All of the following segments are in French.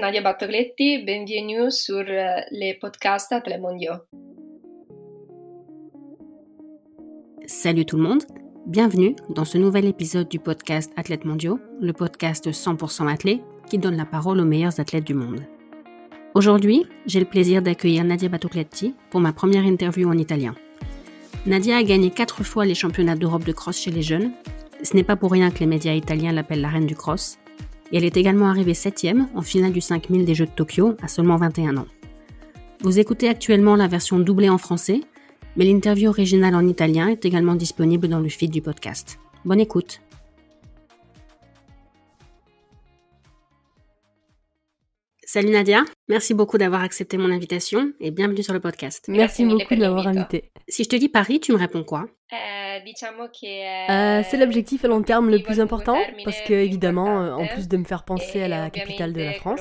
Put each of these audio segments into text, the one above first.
Nadia bienvenue sur les podcasts Athlètes mondiaux. Salut tout le monde, bienvenue dans ce nouvel épisode du podcast Athlètes mondiaux, le podcast 100% athlète qui donne la parole aux meilleurs athlètes du monde. Aujourd'hui, j'ai le plaisir d'accueillir Nadia Battocletti pour ma première interview en italien. Nadia a gagné quatre fois les championnats d'Europe de cross chez les jeunes. Ce n'est pas pour rien que les médias italiens l'appellent la reine du cross et elle est également arrivée septième en finale du 5000 des Jeux de Tokyo à seulement 21 ans. Vous écoutez actuellement la version doublée en français, mais l'interview originale en italien est également disponible dans le feed du podcast. Bonne écoute Salut Nadia, merci beaucoup d'avoir accepté mon invitation et bienvenue sur le podcast. Merci, beaucoup de m'avoir invité. Si je te dis Paris, tu me réponds quoi? Euh, euh, C'est l'objectif à long terme le plus important parce que évidemment, euh, en plus de me faire penser à la capitale de la France,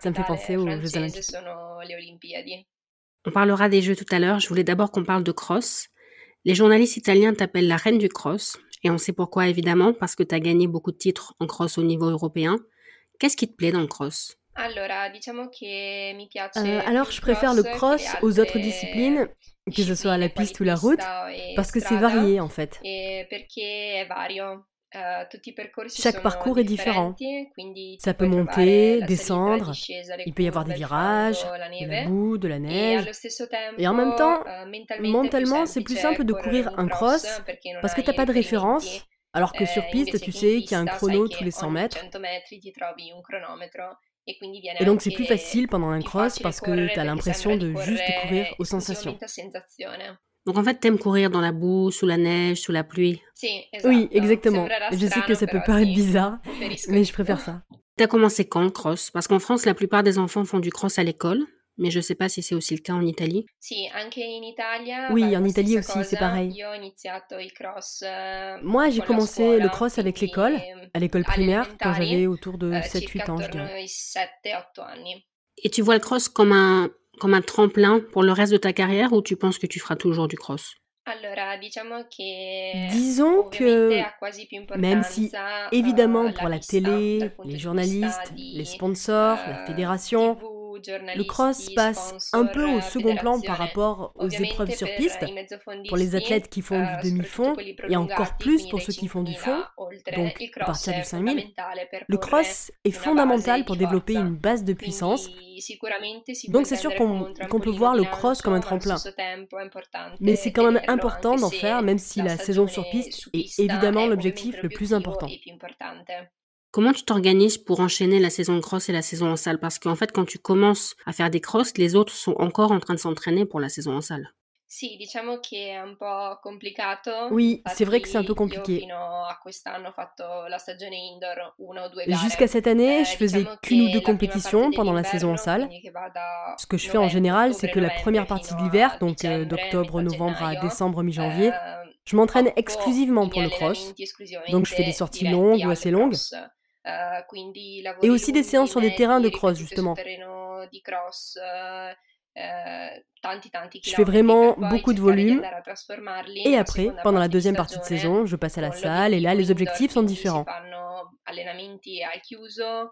ça me fait penser aux Jeux Olympiques. On parlera des Jeux tout à l'heure, je voulais d'abord qu'on parle de cross. Les journalistes italiens t'appellent la reine du cross et on sait pourquoi évidemment parce que tu as gagné beaucoup de titres en cross au niveau européen. Qu'est-ce qui te plaît dans le cross? Euh, alors, je préfère le cross aux autres disciplines, que ce soit la piste ou la route, parce que c'est varié en fait. Chaque parcours est différent. Ça peut monter, descendre, il peut y avoir des virages, de la boue, de la neige. Et en même temps, mentalement, c'est plus simple de courir un cross parce que tu n'as pas de référence, alors que sur piste, tu sais qu'il y a un chrono tous les 100 mètres. Et donc c'est plus facile pendant un cross parce que tu as l'impression de juste courir aux sensations. Donc en fait, t'aimes courir dans la boue, sous la neige, sous la pluie. Oui, exactement. Je sais que ça peut paraître bizarre, mais je préfère ça. T'as commencé quand le cross? Parce qu'en France, la plupart des enfants font du cross à l'école mais je ne sais pas si c'est aussi le cas en Italie. Oui, en Italie aussi, c'est pareil. Eh, Moi, j'ai commencé le cross avec l'école, à l'école primaire, quand j'avais autour de 7-8 eh, ans, je dirais. Et tu vois le cross comme un, comme un tremplin pour le reste de ta carrière ou tu penses que tu feras toujours du cross? Disons que, même si évidemment pour la télé, les journalistes, les sponsors, la fédération, le cross passe un peu au second plan par rapport aux épreuves sur piste, pour les athlètes qui font du demi-fond, et encore plus pour ceux qui font du fond, donc à partir du 5000. Le cross est fondamental pour développer une base de puissance, donc c'est sûr qu'on peut voir le cross comme un tremplin. Mais c'est quand même important d'en faire, même si la saison sur piste est évidemment l'objectif le plus important. Comment tu t'organises pour enchaîner la saison de cross et la saison en salle? Parce qu'en fait, quand tu commences à faire des crosses, les autres sont encore en train de s'entraîner pour la saison en salle. Oui, c'est vrai que c'est un peu compliqué. Jusqu'à cette année, eh, je faisais qu'une ou deux compétitions pendant la saison en salle. Ce que je fais en général, c'est que la première partie de l'hiver, donc euh, d'octobre, novembre à décembre, mi-janvier, ehm, je m'entraîne exclusivement pour le cross. Donc je fais des sorties longues ou assez longues. Et aussi des séances sur des terrains de cross, justement. Euh, je fais vraiment beaucoup de volume. Et après, pendant la deuxième partie de saison, je passe à la salle et là, les objectifs sont différents.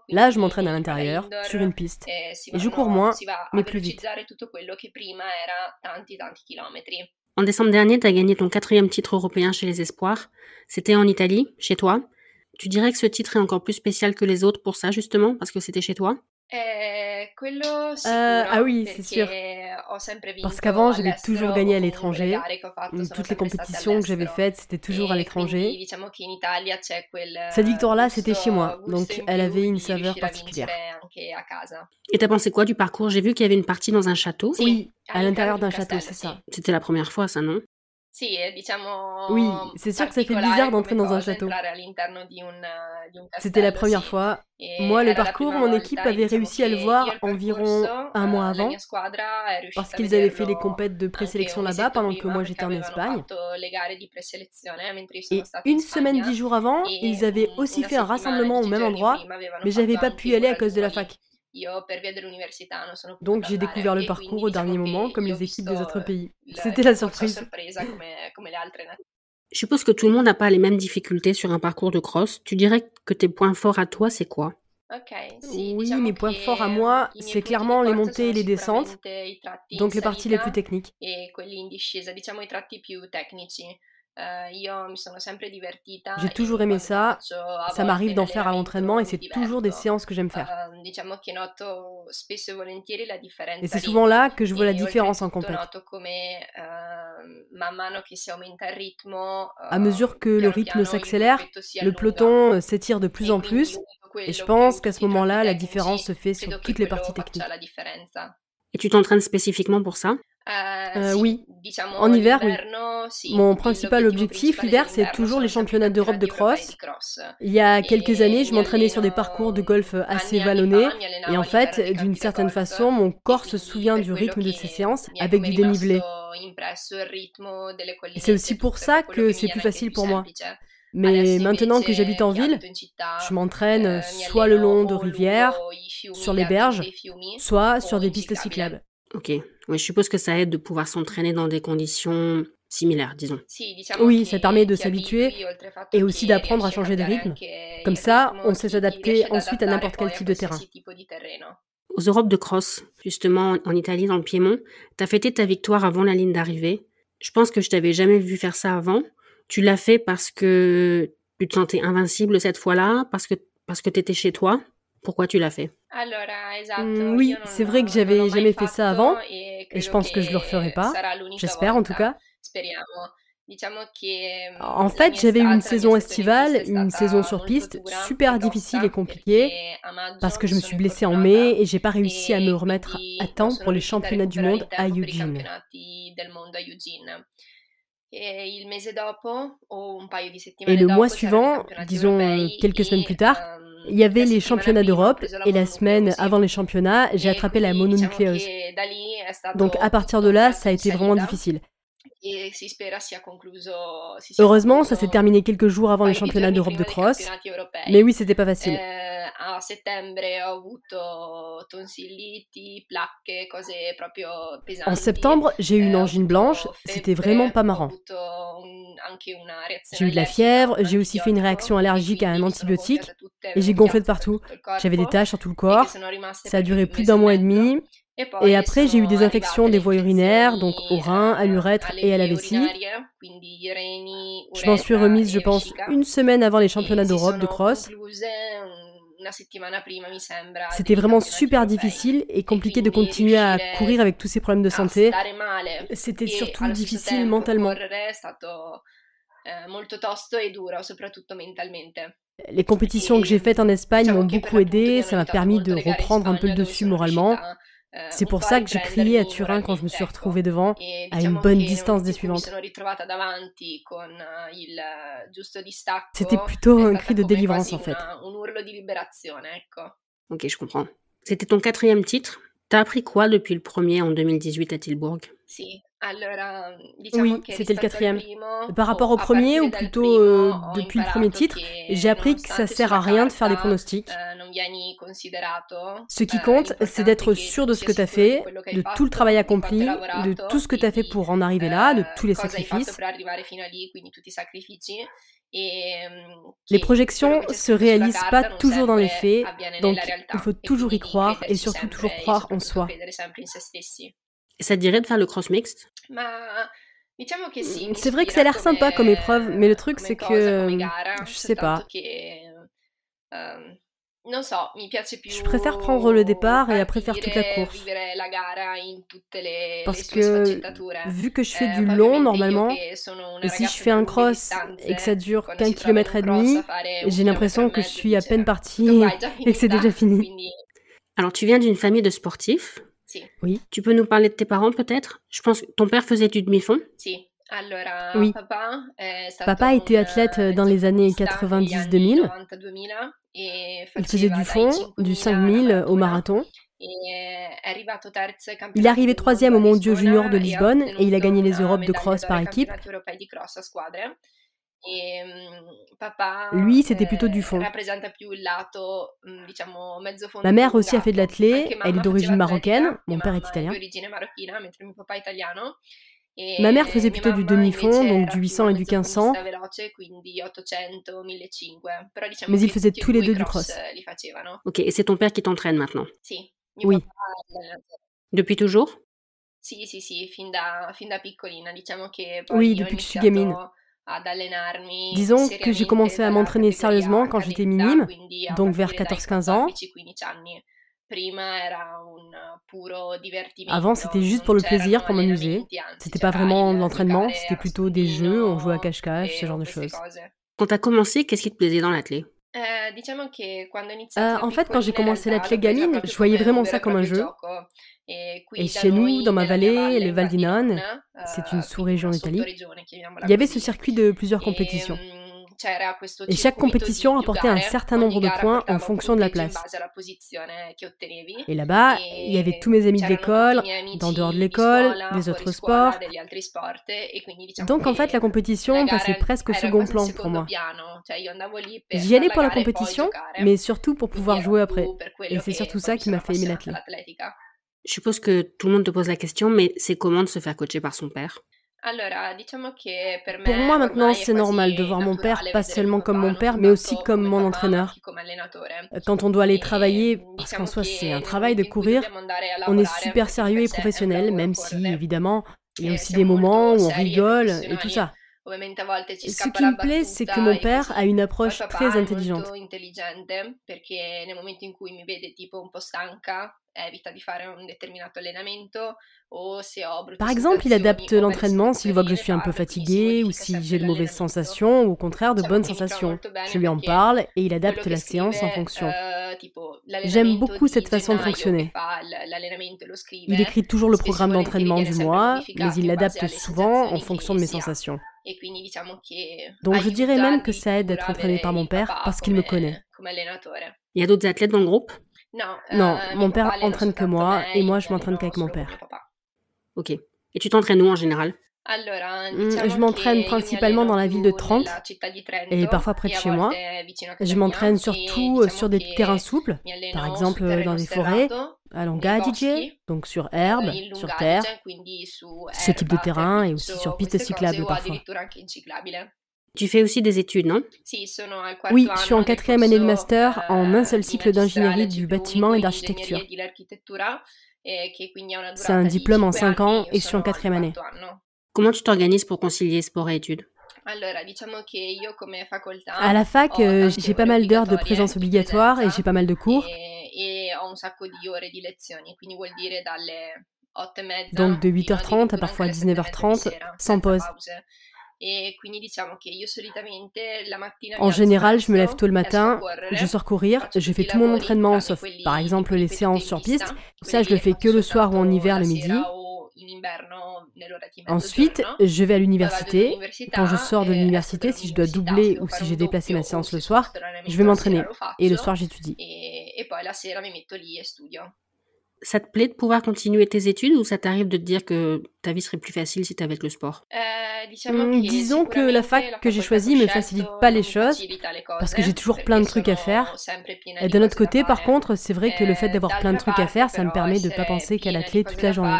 Là, je m'entraîne à l'intérieur, sur une piste. Et je cours moins, mais plus vite. En décembre dernier, tu as gagné ton quatrième titre européen chez les Espoirs. C'était en Italie, chez toi. Tu dirais que ce titre est encore plus spécial que les autres pour ça, justement, parce que c'était chez toi? Euh, ah oui, c'est sûr. Parce qu'avant, j'avais toujours gagné à l'étranger. Toutes les compétitions que j'avais faites, c'était toujours à l'étranger. Cette victoire-là, c'était chez moi, donc elle avait une saveur particulière. Et t'as pensé quoi du parcours? J'ai vu qu'il y avait une partie dans un château. Oui, à l'intérieur d'un château, c'est ça. C'était la première fois, ça, non? Oui, c'est sûr que ça fait bizarre d'entrer dans un château. C'était la première fois. Moi, le parcours, mon équipe avait réussi à le voir environ un mois avant, parce qu'ils avaient fait les compètes de présélection là-bas pendant que moi j'étais en Espagne. Et une semaine, dix jours avant, ils avaient aussi fait un rassemblement au même endroit, mais j'avais pas pu y aller à cause de la fac. Donc j'ai découvert le parcours au dernier moment, comme les équipes des autres pays. C'était la surprise. Je suppose que tout le monde n'a pas les mêmes difficultés sur un parcours de cross. Tu dirais que tes points forts à toi, c'est quoi? Oui, mes points forts à moi, c'est clairement les montées et les descentes, donc les parties les plus techniques. J'ai toujours aimé ça, ça m'arrive d'en faire à l'entraînement et c'est toujours des séances que j'aime faire. Et c'est souvent là que je vois la différence en compétition. À mesure que le rythme s'accélère, le peloton s'étire de plus en plus et je pense qu'à ce moment-là, la différence se fait sur toutes les parties techniques. Et tu t'entraînes spécifiquement pour ça? Euh, oui, en hiver, oui. Mon principal objectif l'hiver, c'est toujours les championnats d'Europe de cross. Il y a quelques années, je m'entraînais sur des parcours de golf assez vallonnés, et en fait, d'une certaine façon, mon corps se souvient du rythme de ces séances avec du dénivelé. c'est aussi pour ça que c'est plus facile pour moi. Mais maintenant que j'habite en ville, je m'entraîne soit le long de rivières, sur les berges, soit sur des pistes cyclables. Ok, je suppose que ça aide de pouvoir s'entraîner dans des conditions similaires, disons. Oui, ça permet de s'habituer et aussi d'apprendre à changer de rythme. Comme ça, on sait s'adapter ensuite à n'importe quel type de terrain. Aux Europes de cross, justement en Italie, dans le Piémont, tu as fêté ta victoire avant la ligne d'arrivée. Je pense que je t'avais jamais vu faire ça avant. Tu l'as fait parce que tu te sentais invincible cette fois-là, parce que parce que tu étais chez toi. Pourquoi tu l'as fait? Mmh, Oui, c'est vrai que j'avais jamais fait ça avant et je pense que je le referai pas. J'espère en tout cas. En fait, j'avais une saison estivale, une saison sur piste, super difficile et compliquée, parce que je me suis blessée en mai et j'ai pas réussi à me remettre à temps pour les championnats du monde à Eugene. Et le mois suivant, disons quelques semaines plus tard, il y avait les championnats d'Europe et la semaine avant les championnats, j'ai attrapé la mononucléose. Donc à partir de là, ça a été vraiment difficile. Heureusement, ça s'est terminé quelques jours avant les championnats d'Europe de cross. Mais oui, c'était pas facile. En septembre, j'ai eu une angine blanche, c'était vraiment pas marrant. J'ai eu de la fièvre, j'ai aussi fait une réaction allergique à un antibiotique et j'ai gonflé de partout. J'avais des taches sur tout le corps. Ça a duré plus d'un mois et demi. Et après, j'ai eu des infections des voies urinaires, donc au rein, à l'urètre et à la vessie. Je m'en suis remise, je pense, une semaine avant les championnats d'Europe de cross. C'était vraiment super difficile et compliqué de continuer à courir avec tous ces problèmes de santé. C'était surtout difficile mentalement. Les compétitions que j'ai faites en Espagne m'ont beaucoup aidé, ça m'a permis de reprendre un peu le dessus moralement. C'est pour ça que j'ai crié à Turin quand je me suis retrouvée devant, à une bonne distance des suivantes. C'était plutôt un cri de délivrance en fait. Ok, je comprends. C'était ton quatrième titre. T'as appris quoi depuis le premier en 2018 à Oui, c'était le quatrième. Par rapport au premier, ou plutôt euh, depuis le premier titre, j'ai appris que ça sert à rien de faire des pronostics. Ce qui compte, c'est d'être sûr de ce que tu as fait, de tout le travail accompli, de tout ce que tu as fait pour en arriver là, de tous les sacrifices. Les projections se réalisent pas toujours dans les faits, donc il faut toujours y croire et surtout toujours croire en soi. Ça te dirait de faire le cross mixte C'est vrai que ça a l'air sympa comme épreuve, mais le truc c'est que je sais pas. Je préfère prendre le départ et après faire toute la course. Parce que vu que je fais du long normalement, et si je fais un cross et que ça dure qu'un kilomètre et demi, j'ai l'impression que je suis à peine partie et que c'est déjà fini. Alors tu viens d'une famille de sportifs? Oui. Tu peux nous parler de tes parents peut-être? Je pense que ton père faisait du demi-fond. Oui. Papa était athlète dans les années 90-2000. Il faisait du fond, du 5000 au marathon. Il est arrivé troisième au Mondiaux Junior de Lisbonne et il a gagné les Europes de cross par équipe. Lui, c'était plutôt du fond. Ma mère aussi a fait de l'athlé, elle est d'origine marocaine, mon père est italien. Ma mère faisait plutôt du demi-fond, donc du 800 et du 1500. Mais ils faisaient tous les deux du cross. Ok, et c'est ton père qui t'entraîne maintenant? Oui. Depuis toujours? Oui, depuis que je suis gamine. Disons que j'ai commencé à m'entraîner sérieusement quand j'étais minime, donc vers 14-15 ans. Avant, c'était juste pour le plaisir, pour m'amuser. C'était pas vraiment de l'entraînement, c'était plutôt des jeux, on jouait à cache-cache, ce genre de choses. Quand t'as commencé, qu'est-ce qui te plaisait dans l'athlé? Euh, euh, en fait, quand j'ai commencé l'athlé gamine, je voyais vraiment ça comme un jeu. Et chez nous, dans ma vallée, le Val di Non, c'est une sous-région d'Italie, il y avait ce circuit de plusieurs compétitions. Et chaque compétition apportait un certain nombre de points en fonction de la place. Et là-bas, il y avait tous mes amis de l'école, d'en dehors de l'école, des autres sports. Donc en fait, la compétition passait presque au second plan pour moi. J'y allais pour la compétition, mais surtout pour pouvoir jouer après. Et c'est surtout ça qui m'a fait aimer l'athlète. Je suppose que tout le monde te pose la question, mais c'est comment de se faire coacher par son père? Pour moi maintenant, c'est normal de voir mon père pas seulement comme mon père, mais aussi comme mon entraîneur. Euh, quand on doit aller travailler, parce qu'en soi c'est un travail de courir, on est super sérieux et professionnel, même si évidemment il y a aussi des moments où on rigole et tout ça. Ce qui me plaît, c'est que mon père a une approche très intelligente. Par exemple, il adapte l'entraînement s'il voit que je suis un peu fatigué ou si j'ai de mauvaises sensations ou au contraire de bonnes sensations. Je lui en parle et il adapte la séance en fonction. Eh, J'aime beaucoup cette façon de fonctionner. Il écrit toujours le programme d'entraînement du mois, mais il l'adapte souvent en fonction de mes sensations. Donc je dirais même que ça aide d'être entraîné par mon père parce qu'il me connaît. Il y a d'autres athlètes dans le groupe? Non, euh, mon père entraîne que moi et moi je m'entraîne qu'avec mon père. Ok. Et tu t'entraînes où en général? Hmm, je m'entraîne principalement dans la ville de Trente et parfois près de chez moi. Je m'entraîne surtout sur des terrains souples, par exemple dans des forêts, à DJ, donc sur herbe, sur terre, ce type de terrain et aussi sur pistes cyclables parfois. Tu fais aussi des études, non? Oui, je suis en quatrième année de master en un seul cycle d'ingénierie du bâtiment et d'architecture. C'est un diplôme en cinq ans et je suis en quatrième année. Comment tu t'organises pour concilier sport et études? À la fac, euh, j'ai pas mal d'heures de présence obligatoire et j'ai pas mal de cours. Donc de 8h30 à parfois 19h30, sans pause. En général, je me lève tôt le matin, je sors courir, je fais tout mon entraînement sauf par exemple les séances sur piste. Ça, je le fais que le soir ou en hiver le midi. Ensuite, je vais à l'université. Quand je sors de l'université, si je dois doubler ou si j'ai déplacé ma séance le soir, je vais m'entraîner. Et le soir, j'étudie ça te plaît de pouvoir continuer tes études ou ça t'arrive de te dire que ta vie serait plus facile si tu avais le sport? Euh, hmm, Disons que la fac que j'ai choisie me facilite pas les choses parce que j'ai toujours plein de trucs à faire. Et d'un autre côté, par contre, c'est vrai que le fait d'avoir plein de trucs à faire, ça me permet de pas penser qu'à la clé toute la journée.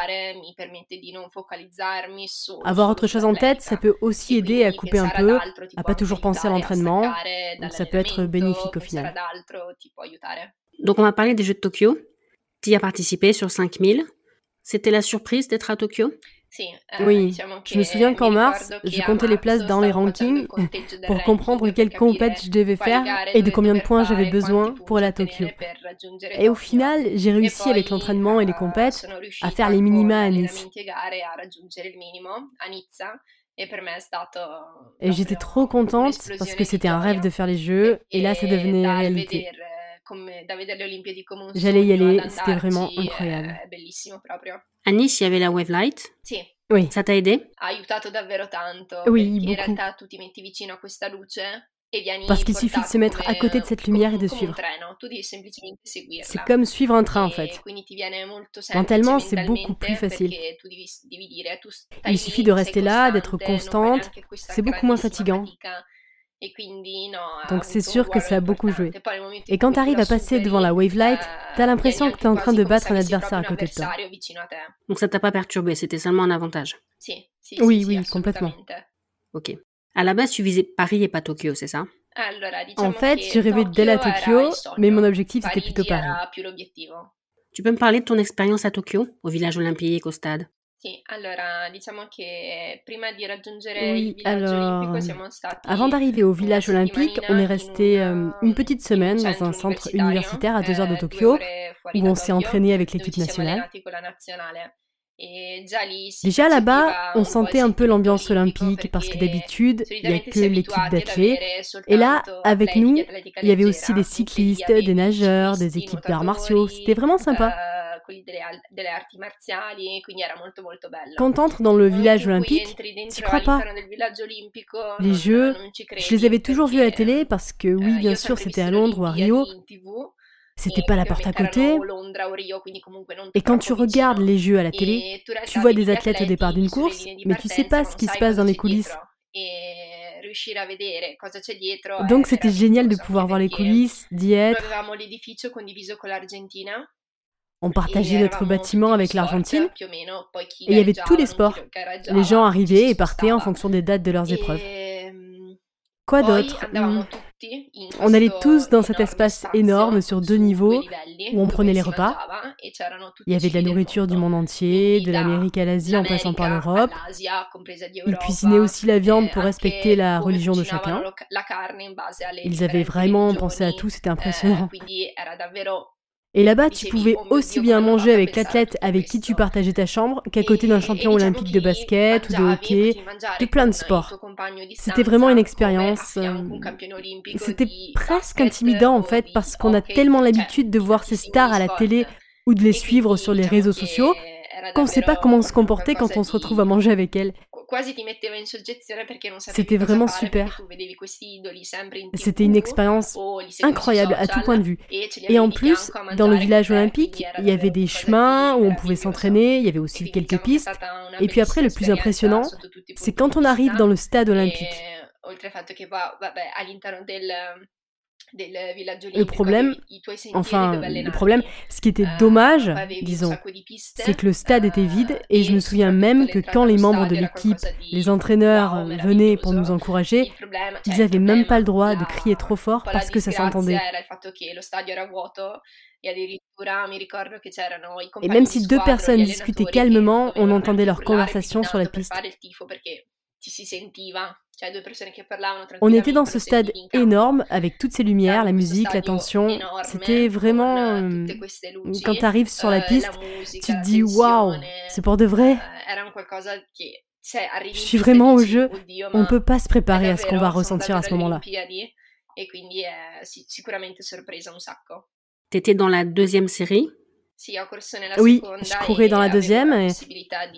Avoir autre chose en tête, ça peut aussi aider à couper un peu, à pas toujours penser à l'entraînement. Donc ça peut être bénéfique au final. Donc on va parler des Jeux de Tokyo. Tu as participé sur 5000. C'était la surprise d'être à Tokyo? Euh, oui, je me souviens qu'en mars, je comptais les places dans les rankings pour comprendre quelle compète je devais faire et de combien de points j'avais besoin pour aller à Tokyo. Et au final, j'ai réussi avec l'entraînement et les compètes à faire les minima à Nice. Et j'étais trop contente parce que c'était un rêve de faire les jeux et là ça devenait réalité. J'allais y aller, c'était vraiment incroyable. À Nice, il y avait la Wave Light. Oui. Ça t'a aidé? Oui, beaucoup. Parce qu'il suffit de se mettre à côté de cette lumière et de suivre. C'est comme suivre un train en fait. Mentalement, c'est beaucoup plus facile. Il suffit de rester là, d'être constante. C'est beaucoup moins fatigant. Donc c'est sûr que ça a beaucoup joué. Et quand tu arrives à passer devant la wave light, eh, tu as l'impression que tu es en train de battre un adversaire à côté de toi. Donc ça t'a pas perturbé, c'était seulement un avantage. Oui, oui, complètement. Ok. À la base, tu visais Paris et pas Tokyo, c'est ça? En fait, j'ai rêvé d'aller à Tokyo, mais mon objectif c'était plutôt Paris. Tu peux me parler de ton expérience à Tokyo, au village olympique, au stade? Oui, alors, avant d'arriver au village olympique, on est resté euh, une petite semaine dans un centre universitaire à deux heures de Tokyo, où on s'est entraîné avec l'équipe nationale. Déjà là-bas, on sentait un peu l'ambiance olympique parce que d'habitude, il n'y a que l'équipe d'athlètes. Et là, avec nous, il y avait aussi des cyclistes, des nageurs, des équipes d'arts martiaux. C'était vraiment sympa. Quand t'entres dans le village olympique, tu crois pas? Les jeux, je les avais toujours vus à la télé parce que oui, bien sûr, c'était à Londres ou à Rio. C'était pas la porte à côté. Et quand tu regardes les jeux à la télé, tu vois des athlètes au départ d'une course, mais tu sais pas ce qui se passe dans les coulisses. Donc c'était génial de pouvoir voir les coulisses, d'y être. On partageait notre bâtiment avec l'Argentine et il y avait tous les sports. Les gens arrivaient et partaient en fonction des dates de leurs épreuves. Quoi d'autre hmm. On allait tous dans cet espace énorme sur deux niveaux où on prenait les repas. Il y avait de la nourriture du monde entier, de l'Amérique à l'Asie en passant par l'Europe. Ils cuisinaient aussi la viande pour respecter la religion de chacun. Ils avaient vraiment pensé à tout, c'était impressionnant. Et là-bas, tu pouvais aussi bien manger avec l'athlète avec qui tu partageais ta chambre qu'à côté d'un champion olympique de basket ou de hockey, de plein de sports. C'était vraiment une expérience. Euh, c'était presque intimidant en fait parce qu'on a tellement l'habitude de voir ces stars à la télé ou de les suivre sur les réseaux sociaux qu'on ne sait pas comment se comporter quand on se retrouve à manger avec elles. C'était vraiment super. C'était une expérience incroyable à tout point de vue. Et en plus, dans le village olympique, il y avait des chemins où on pouvait s'entraîner, il y avait aussi quelques pistes. Et puis après, le plus impressionnant, c'est quand on arrive dans le stade olympique. Le problème, enfin, le problème, ce qui était ah, dommage, disons, c'est que le stade était vide et je me souviens même que quand les membres de l'équipe, les entraîneurs venaient pour nous encourager, ils n'avaient même pas le droit de crier trop fort parce que ça s'entendait. Et même si deux personnes discutaient calmement, on entendait leur conversation sur la piste. On était dans ce stade énorme avec toutes ces lumières, la musique, la tension. C'était vraiment. Euh, quand tu arrives sur la eh, piste, tu te dis waouh, c'est pour de vrai. Eh, Je suis vraiment au jeu. On ne peut pas se préparer à ce qu'on va ressentir à ce moment-là. T'étais dans la deuxième série? Oui, je courais dans la deuxième. Et,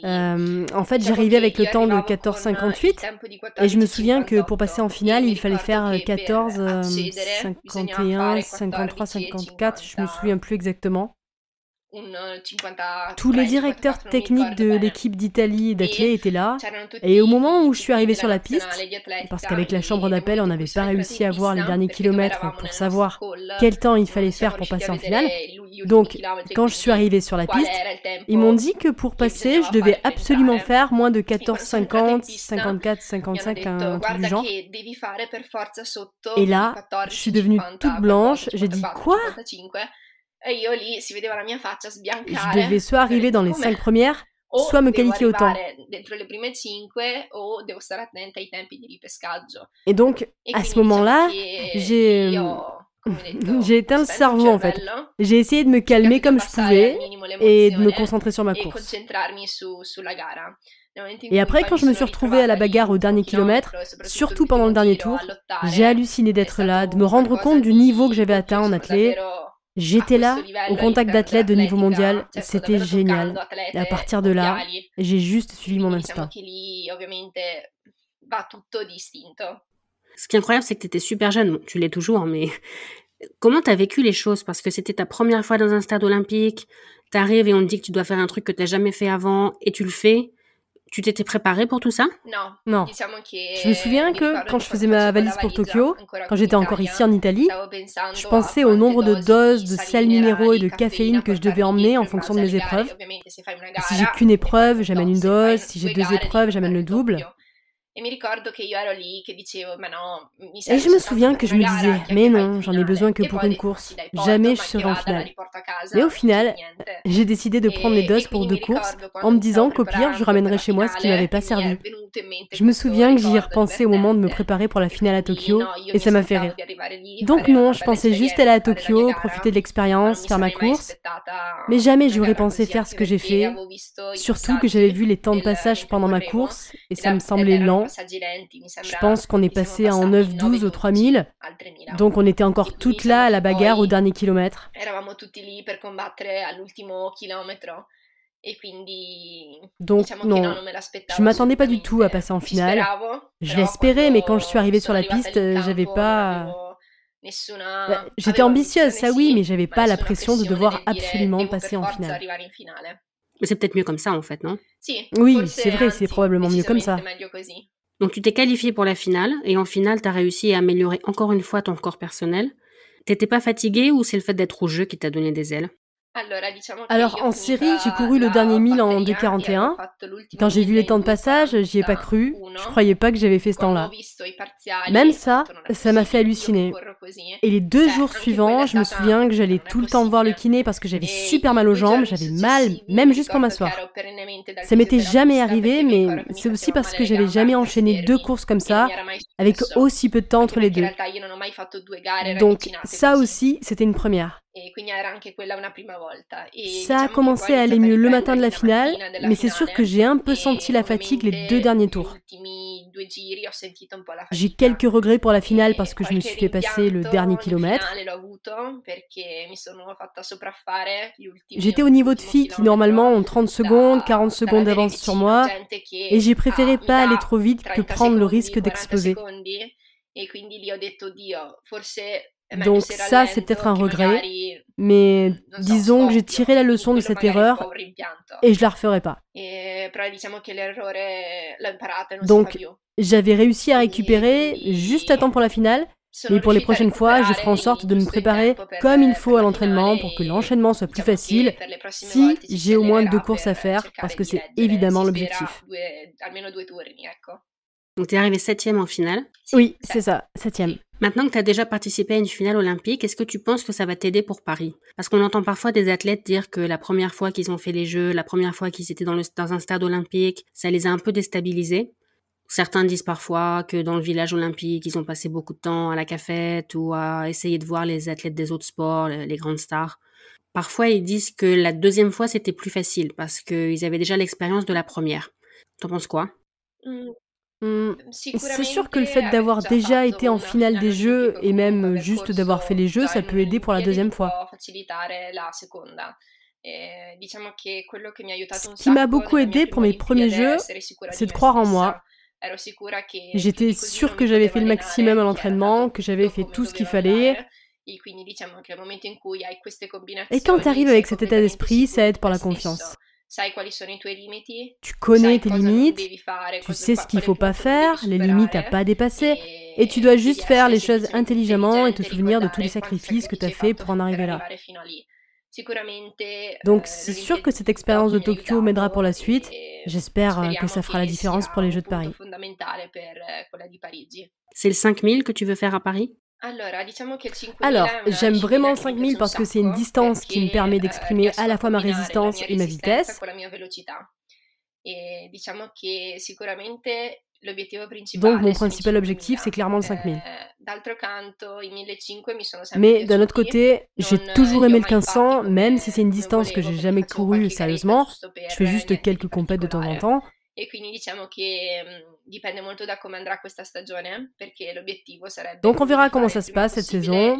euh, en fait, j'arrivais avec le temps de 14,58 et je me souviens que pour passer en finale, il fallait faire 14, 51, 53, 54, je me souviens plus exactement. Tous les directeurs techniques de l'équipe d'Italie et d'athlètes étaient là. Et au moment où je suis arrivée sur la piste, parce qu'avec la chambre d'appel, on n'avait pas réussi à voir les derniers kilomètres pour savoir quel temps il fallait faire pour passer en finale. Donc, quand je suis arrivée sur la piste, ils m'ont dit que pour passer, je devais absolument faire moins de 14,50, 54, 55, un truc du genre. Et là, je suis devenue toute blanche. J'ai dit quoi? Je devais soit arriver dans les cinq premières, soit me qualifier au temps. Et donc, à ce moment-là, j'ai... J'ai éteint le cerveau en fait. J'ai essayé de me calmer comme je pouvais et de me concentrer sur ma course. Et après, quand je me suis retrouvée à la bagarre au dernier kilomètre, surtout pendant le dernier tour, j'ai halluciné d'être là, de me rendre compte du niveau que j'avais atteint en athlète J'étais là, au contact d'athlètes de niveau mondial, c'était génial. Et à partir de là, j'ai juste suivi mon instinct. Ce qui est incroyable, c'est que tu étais super jeune, tu l'es toujours, hein, mais comment tu as vécu les choses? Parce que c'était ta première fois dans un stade olympique, tu arrives et on te dit que tu dois faire un truc que tu n'as jamais fait avant, et tu le fais. Tu t'étais préparée pour tout ça? Non. Je me souviens que quand je faisais ma valise pour Tokyo, quand j'étais encore ici en Italie, je pensais au nombre de doses de sels minéraux et de caféine que je devais emmener en fonction de mes épreuves. si j'ai qu'une épreuve, j'amène une dose. Si j'ai deux épreuves, j'amène le double. Et je me souviens que je me disais, mais non, j'en ai besoin que e pour une course. Jamais je serai en finale. Mais au final, j'ai décidé de prendre les doses pour deux courses en me disant qu'au pire, je ramènerais chez moi ce qui m'avait pas servi. Je me souviens que j'y ai repensé au moment de me préparer pour la finale à Tokyo et ça m'a fait rire. Donc non, je pensais juste aller à Tokyo, profiter de l'expérience, faire ma course. Mais jamais j'aurais pensé faire ce que j'ai fait. Surtout que j'avais vu les temps de passage pendant ma course et ça me semblait lent je pense qu'on est passé en 9-12 au 3000. Donc on était encore toutes là à la bagarre au dernier kilomètre. Donc non, je m'attendais pas du tout à passer en finale. Je l'espérais, mais quand je suis arrivée sur la piste, j'avais pas... Bah, j'étais ambitieuse, ça oui, mais j'avais pas la pression de devoir absolument passer en finale. Mais c'est peut-être mieux comme ça en fait, non? Oui, c'est vrai, c'est probablement mieux comme ça. Donc tu t'es qualifié pour la finale et en finale tu as réussi à améliorer encore une fois ton corps personnel. T'étais pas fatigué ou c'est le fait d'être au jeu qui t'a donné des ailes? Alors en série, j'ai couru le dernier mille en 2,41. Quand j'ai vu les temps de passage, j'y ai pas cru. Je croyais pas que j'avais fait ce temps-là. Même ça, ça m'a fait halluciner. Et les deux jours suivants, je me souviens que j'allais tout le temps voir le kiné parce que j'avais super mal aux jambes, j'avais mal, même juste pour m'asseoir. Ça m'était jamais arrivé, mais c'est aussi parce que j'avais jamais enchaîné deux courses comme ça, avec aussi peu de temps entre les deux. Donc ça aussi, c'était une première. Ça a commencé à aller mieux le matin de la finale, mais c'est sûr que j'ai un peu senti la fatigue les deux derniers tours. J'ai quelques regrets pour la finale parce que je me suis fait passer le dernier kilomètre. J'étais au niveau de filles qui normalement ont 30 secondes, 40 secondes d'avance sur moi, et j'ai préféré pas aller trop vite que prendre le risque d'exploser. Donc ça, c'est peut-être un regret, mais disons que j'ai tiré la leçon de cette erreur et je la referai pas. Donc j'avais réussi à récupérer juste à temps pour la finale, mais pour les prochaines fois, je ferai en sorte de me préparer comme il faut à l'entraînement pour que l'enchaînement soit plus facile si j'ai au moins deux courses à faire, parce que c'est évidemment l'objectif. Donc tu es arrivé septième en finale? Oui, c'est ça, septième. Maintenant que tu as déjà participé à une finale olympique, est-ce que tu penses que ça va t'aider pour Paris? Parce qu'on entend parfois des athlètes dire que la première fois qu'ils ont fait les Jeux, la première fois qu'ils étaient dans, un stade olympique, ça les a un peu déstabilisés. Certains disent parfois que dans le village olympique, ils ont passé beaucoup de temps à la cafette ou à essayer de voir les athlètes des autres sports, les grandes stars. Parfois, ils disent que la deuxième fois, c'était plus facile parce qu'ils avaient déjà l'expérience de la première. T'en penses quoi? Mmh. Mmh, c'est sûr que le fait d'avoir déjà été en finale des jeux et même juste d'avoir fait les jeux, ça peut aider pour la deuxième fois. Ce qui m'a beaucoup aidé pour mes premiers jeux, c'est de croire en moi. J'étais sûre que j'avais fait le maximum à l'entraînement, que j'avais fait tout ce qu'il fallait. Et quand tu arrives avec cet état d'esprit, ça aide pour la confiance. Tu connais tes limites, tu sais ce qu'il ne faut pas faire, les limites à pas dépasser, et tu dois juste faire les choses intelligemment et te souvenir de tous les sacrifices que tu as fait pour en arriver là. Donc c'est sûr que cette expérience de Tokyo m'aidera pour la suite. J'espère euh, que ça fera la différence pour les Jeux de Paris. C'est le 5000 que tu veux faire à Paris? Alors, j'aime vraiment le 5000 parce que c'est une distance qui me permet d'exprimer à la fois ma résistance et ma vitesse. Donc mon principal objectif, c'est clairement le 5000. Mais d'un autre côté, j'ai toujours aimé le 1500, même si c'est une distance que j'ai jamais courue sérieusement. Je fais juste quelques compètes de temps en temps. Donc on verra comment ça se passe cette saison.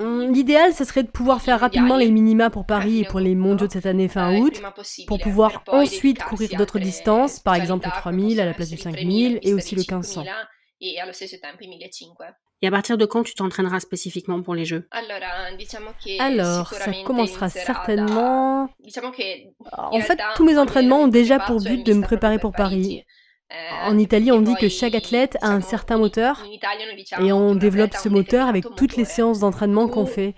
Ehm, l'idéal, ce serait de pouvoir faire rapidement les minima pour Paris et pour les mondiaux de cette année fin août, pour pouvoir ensuite courir d'autres distances, par exemple le 3000 à la place du 5000 et aussi le 1500. Et à partir de quand tu t'entraîneras spécifiquement pour les Jeux? Alors, ça commencera certainement... En fait, tous mes entraînements ont déjà pour but de me préparer pour Paris. En Italie, on dit que chaque athlète a un certain moteur et on développe ce moteur avec toutes les séances d'entraînement qu'on fait.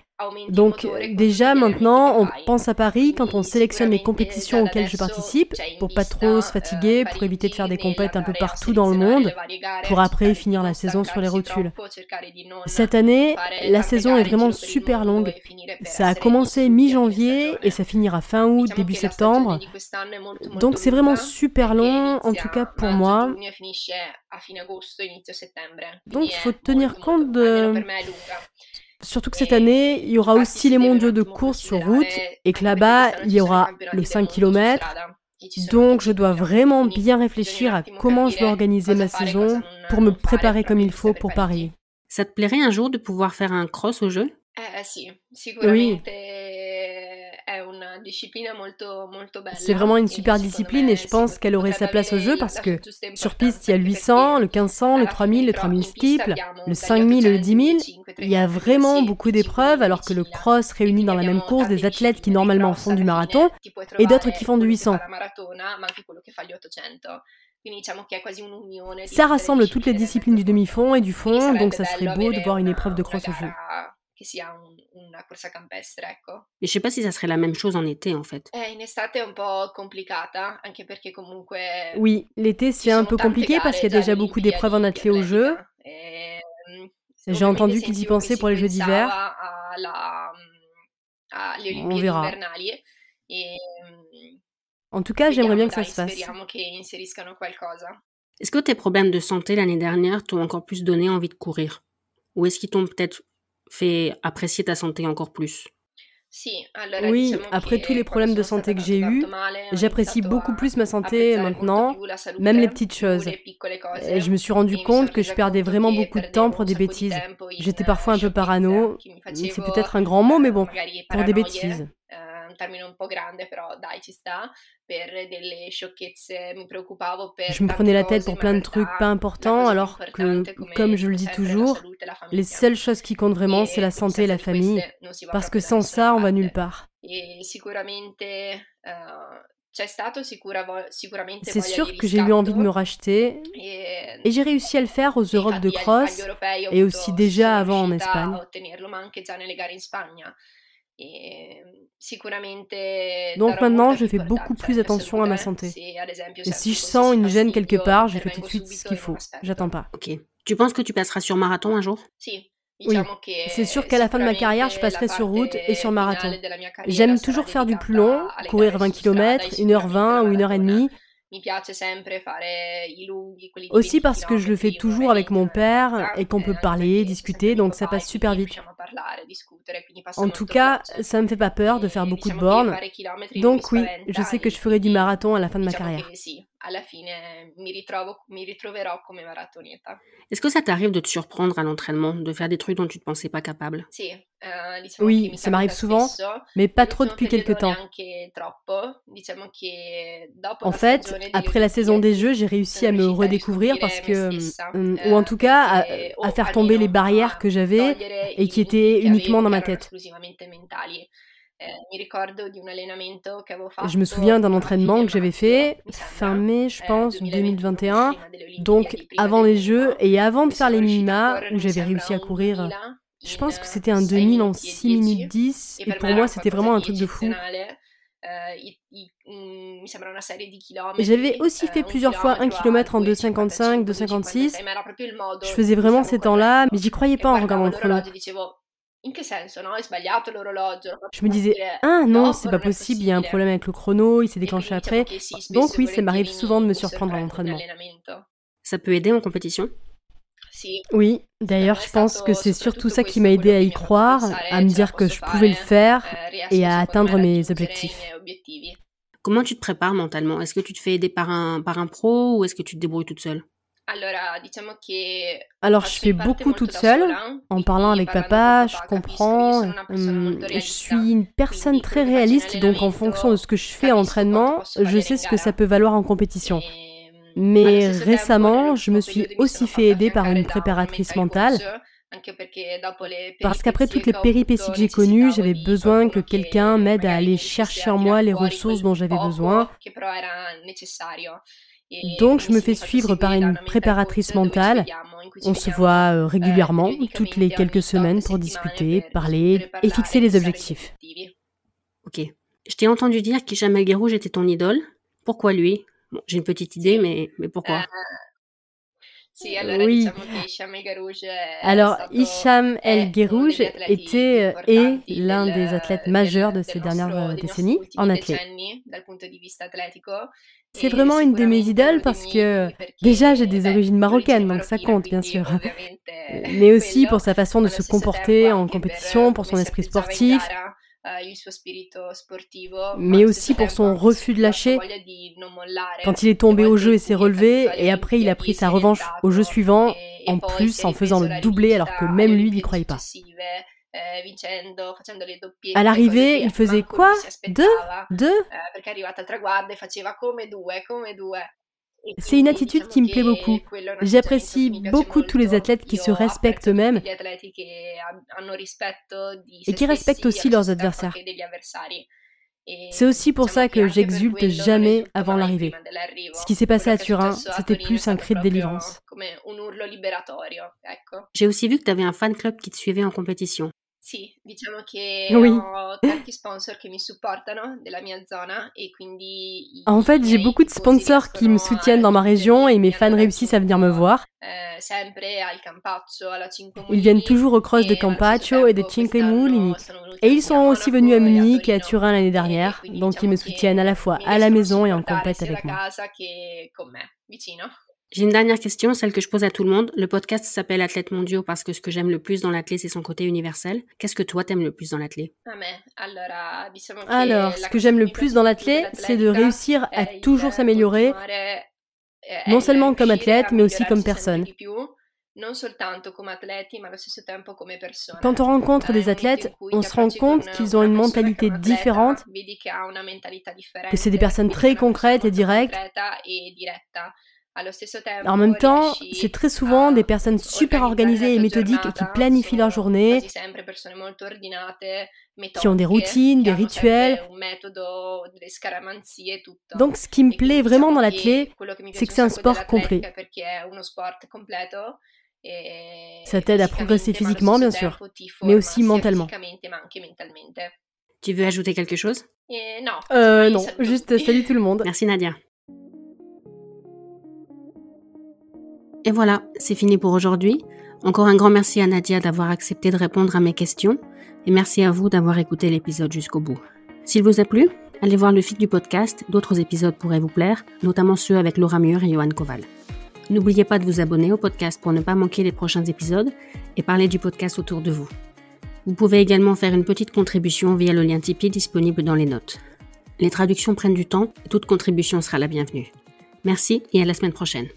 Donc déjà maintenant, on pense à Paris quand on sélectionne les compétitions auxquelles je participe, pour pas trop se fatiguer, pour éviter de faire des compètes un peu partout dans le monde, pour après finir la saison sur les rotules. Cette année, la saison est vraiment super longue. Ça a commencé mi-janvier et ça finira fin août, début septembre. Donc c'est vraiment super long, en tout cas pour moi. Donc il faut tenir compte de Surtout que cette année, il y aura aussi les mondiaux de course sur route et que là-bas, il y aura le 5 km. Donc je dois vraiment bien réfléchir à comment je vais organiser ma saison pour me préparer comme il faut pour Paris. Ça te plairait un jour de pouvoir faire un cross au jeu? Oui. C'est vraiment une super discipline et je pense qu'elle aurait sa place au jeu parce que sur piste, il y a le 800, le 1500, le 3000, le 3000 steeple, le 5000 et le 10 000. Il y a vraiment beaucoup d'épreuves alors que le cross réunit dans la même course des athlètes qui normalement font du marathon et d'autres qui font du 800. Ça rassemble toutes les disciplines du demi-fond et du fond, donc ça serait beau de voir une épreuve de cross au jeu che sia un, una corsa campestre, ecco. Et je sais pas si ça serait la même chose en été en fait. Eh, in estate è un po' complicata, anche perché comunque Oui, l'été c'est un peu compliqué parce qu'il y a déjà beaucoup d'épreuves en athlée au jeu. Ehm, J'ai entendu qu'ils y pensaient pour les Jeux d'hiver. On verra. Ehm, en tout cas, j'aimerais bien que ça se fasse. Est-ce que tes problèmes de santé l'année dernière t'ont encore plus donné envie de courir? Ou est-ce qu'ils t'ont peut-être fait apprécier ta santé encore plus oui, après tous les problèmes de santé que j'ai eus, j'apprécie beaucoup plus ma santé maintenant, même les petites choses. Et je me suis rendu compte que je perdais vraiment beaucoup de temps pour des bêtises. J'étais parfois un peu parano, c'est peut-être un grand mot, mais bon, pour des bêtises termine un po' grande, però dai, ci sta. Per delle sciocchezze mi preoccupavo per Je me prenais la tête pour plein de trucs pas importants, alors que, comme je le dis toujours, les seules choses qui comptent vraiment, c'est la santé et la famille, parce que sans ça, on va nulle part. Eh, c'est sûr que j'ai eu envie de me racheter e et j'ai réussi à le faire aux Europes de cross et aussi déjà avant en Espagne. Donc maintenant, je fais beaucoup plus attention à ma santé. Et si je sens une gêne quelque part, je fais tout de suite ce qu'il faut. J'attends pas. Ok. Tu penses que tu passeras sur marathon un jour? Oui, c'est sûr qu'à la fin de ma carrière, je passerai sur route et sur marathon. J'aime toujours faire du plus long, courir 20 km, 1h20 ou 1h30, aussi parce que je le fais toujours avec mon père et qu'on peut parler, discuter, donc ça passe super vite. En tout cas, ça me fait pas peur de faire beaucoup de bornes. Donc oui, je sais que je ferai du marathon à la fin de ma carrière. Est-ce que ça t'arrive de te surprendre à l'entraînement, de faire des trucs dont tu ne pensais pas capable? Eh, Oui, ça m'arrive souvent, mais pas trop depuis quelques temps. En fait, après la saison des Jeux, j'ai réussi à me redécouvrir parce que, mm, ou en tout cas, à faire tomber les barrières que j'avais et qui étaient uniquement dans ma. Eh, je me souviens d'un entraînement que j'avais fait fin mai, je pense, 2021, donc avant les Jeux et avant de faire les minima où j'avais réussi à courir. Je pense que c'était un 2000 en 6 minutes 10 et pour moi c'était vraiment un truc de fou. J'avais aussi fait plusieurs fois un kilomètre en 2,55, 2,56. Je faisais vraiment ces temps-là, mais j'y croyais pas en regardant le chrono. Je me disais, ah non, c'est pas possible, il y a un problème avec le chrono, il s'est déclenché après. Donc oui, ça m'arrive souvent de me surprendre à l'entraînement. Ça peut aider en compétition? Oui, d'ailleurs, je pense que c'est surtout ça qui m'a aidé à y croire, à me dire que je pouvais le faire eh, et à atteindre mes objectifs. Comment tu te prépares mentalement? Est-ce que tu te fais aider par un, par un pro ou est-ce que tu te débrouilles toute seule? Alors, je fais beaucoup toute seule, en parlant avec papa, je comprends. Hum, je suis une personne très réaliste, donc en fonction de ce que je fais en entraînement, je sais ce que ça peut valoir en compétition. Mais récemment, je me suis aussi fait aider par une préparatrice mentale Parce qu'après toutes les péripéties que j'ai connues, j'avais besoin que quelqu'un m'aide à aller chercher en moi les ressources dont j'avais besoin. Donc je me fais suivre par une préparatrice mentale. On se voit euh, régulièrement, toutes les quelques semaines, pour discuter, parler et fixer les objectifs. Ok. Je t'ai entendu dire qu'Hicham El Guerrouj était ton idole. Pourquoi lui? J'ai une petite idée, mais, mais pourquoi? Oui. Alors, Hicham El Guerrouj était et l'un des athlètes majeurs de ces dernières euh, décennies en athlète. C'est vraiment une de mes idoles parce que déjà j'ai des origines marocaines, donc ça compte bien sûr. Mais aussi pour sa façon de se comporter en compétition, pour son esprit sportif, mais aussi pour son refus de lâcher. Quand il est tombé au jeu et s'est relevé, et après il a pris sa revanche au jeu suivant, en plus en faisant le doublé alors que même lui n'y croyait pas. À l'arrivée, il faisait quoi Deux Deux c'est une attitude qui me plaît beaucoup. J'apprécie beaucoup tous les athlètes qui se respectent eux-mêmes et qui respectent aussi leurs adversaires. C'est aussi pour ça que j'exulte jamais avant l'arrivée. Ce qui s'est passé à Turin, c'était plus un cri de délivrance. J'ai aussi vu que tu avais un fan club qui te suivait en compétition. Sì, diciamo che oui. ho tanti sponsor che mi supportano della mia zona e quindi En fait, j'ai beaucoup de sponsors qui me soutiennent dans ma région et mes fans réussissent à venir me voir. Eh, Ils viennent toujours au cross de Campaccio et de Cinque Mulini. Et ils sont aussi venus à Munich et à Turin l'année dernière, donc ils me soutiennent à la fois à la maison et en compète avec moi. J'ai une dernière question, celle que je pose à tout le monde. Le podcast s'appelle Athlète mondiaux parce que ce que j'aime le plus dans l'athlète, c'est son côté universel. Qu'est-ce que toi t'aimes le plus dans l'athlète Alors, ce que j'aime le plus dans l'athlète, c'est de réussir à toujours s'améliorer, non seulement comme athlète, mais aussi comme personne. Quand on rencontre des athlètes, on se rend compte qu'ils ont une mentalité différente, que c'est des personnes très concrètes et directes. En même temps, c'est très souvent des personnes super organisées et méthodiques qui planifient leur journée, qui ont des routines, des rituels. Donc ce qui me plaît vraiment dans l'athlète, c'est que c'est un sport complet. Ça t'aide à progresser physiquement, bien sûr, mais aussi mentalement. Tu veux ajouter quelque chose? Euh, non, juste salut tout le monde. Merci Nadia. Et voilà, c'est fini pour aujourd'hui. Encore un grand merci à Nadia d'avoir accepté de répondre à mes questions et merci à vous d'avoir écouté l'épisode jusqu'au bout. S'il vous a plu, allez voir le feed du podcast, d'autres épisodes pourraient vous plaire, notamment ceux avec Laura Mur et Johan Koval. N'oubliez pas de vous abonner au podcast pour ne pas manquer les prochains épisodes et parler du podcast autour de vous. Vous pouvez également faire une petite contribution via le lien Tipeee disponible dans les notes. Les traductions prennent du temps, toute contribution sera la bienvenue. Merci et à la semaine prochaine.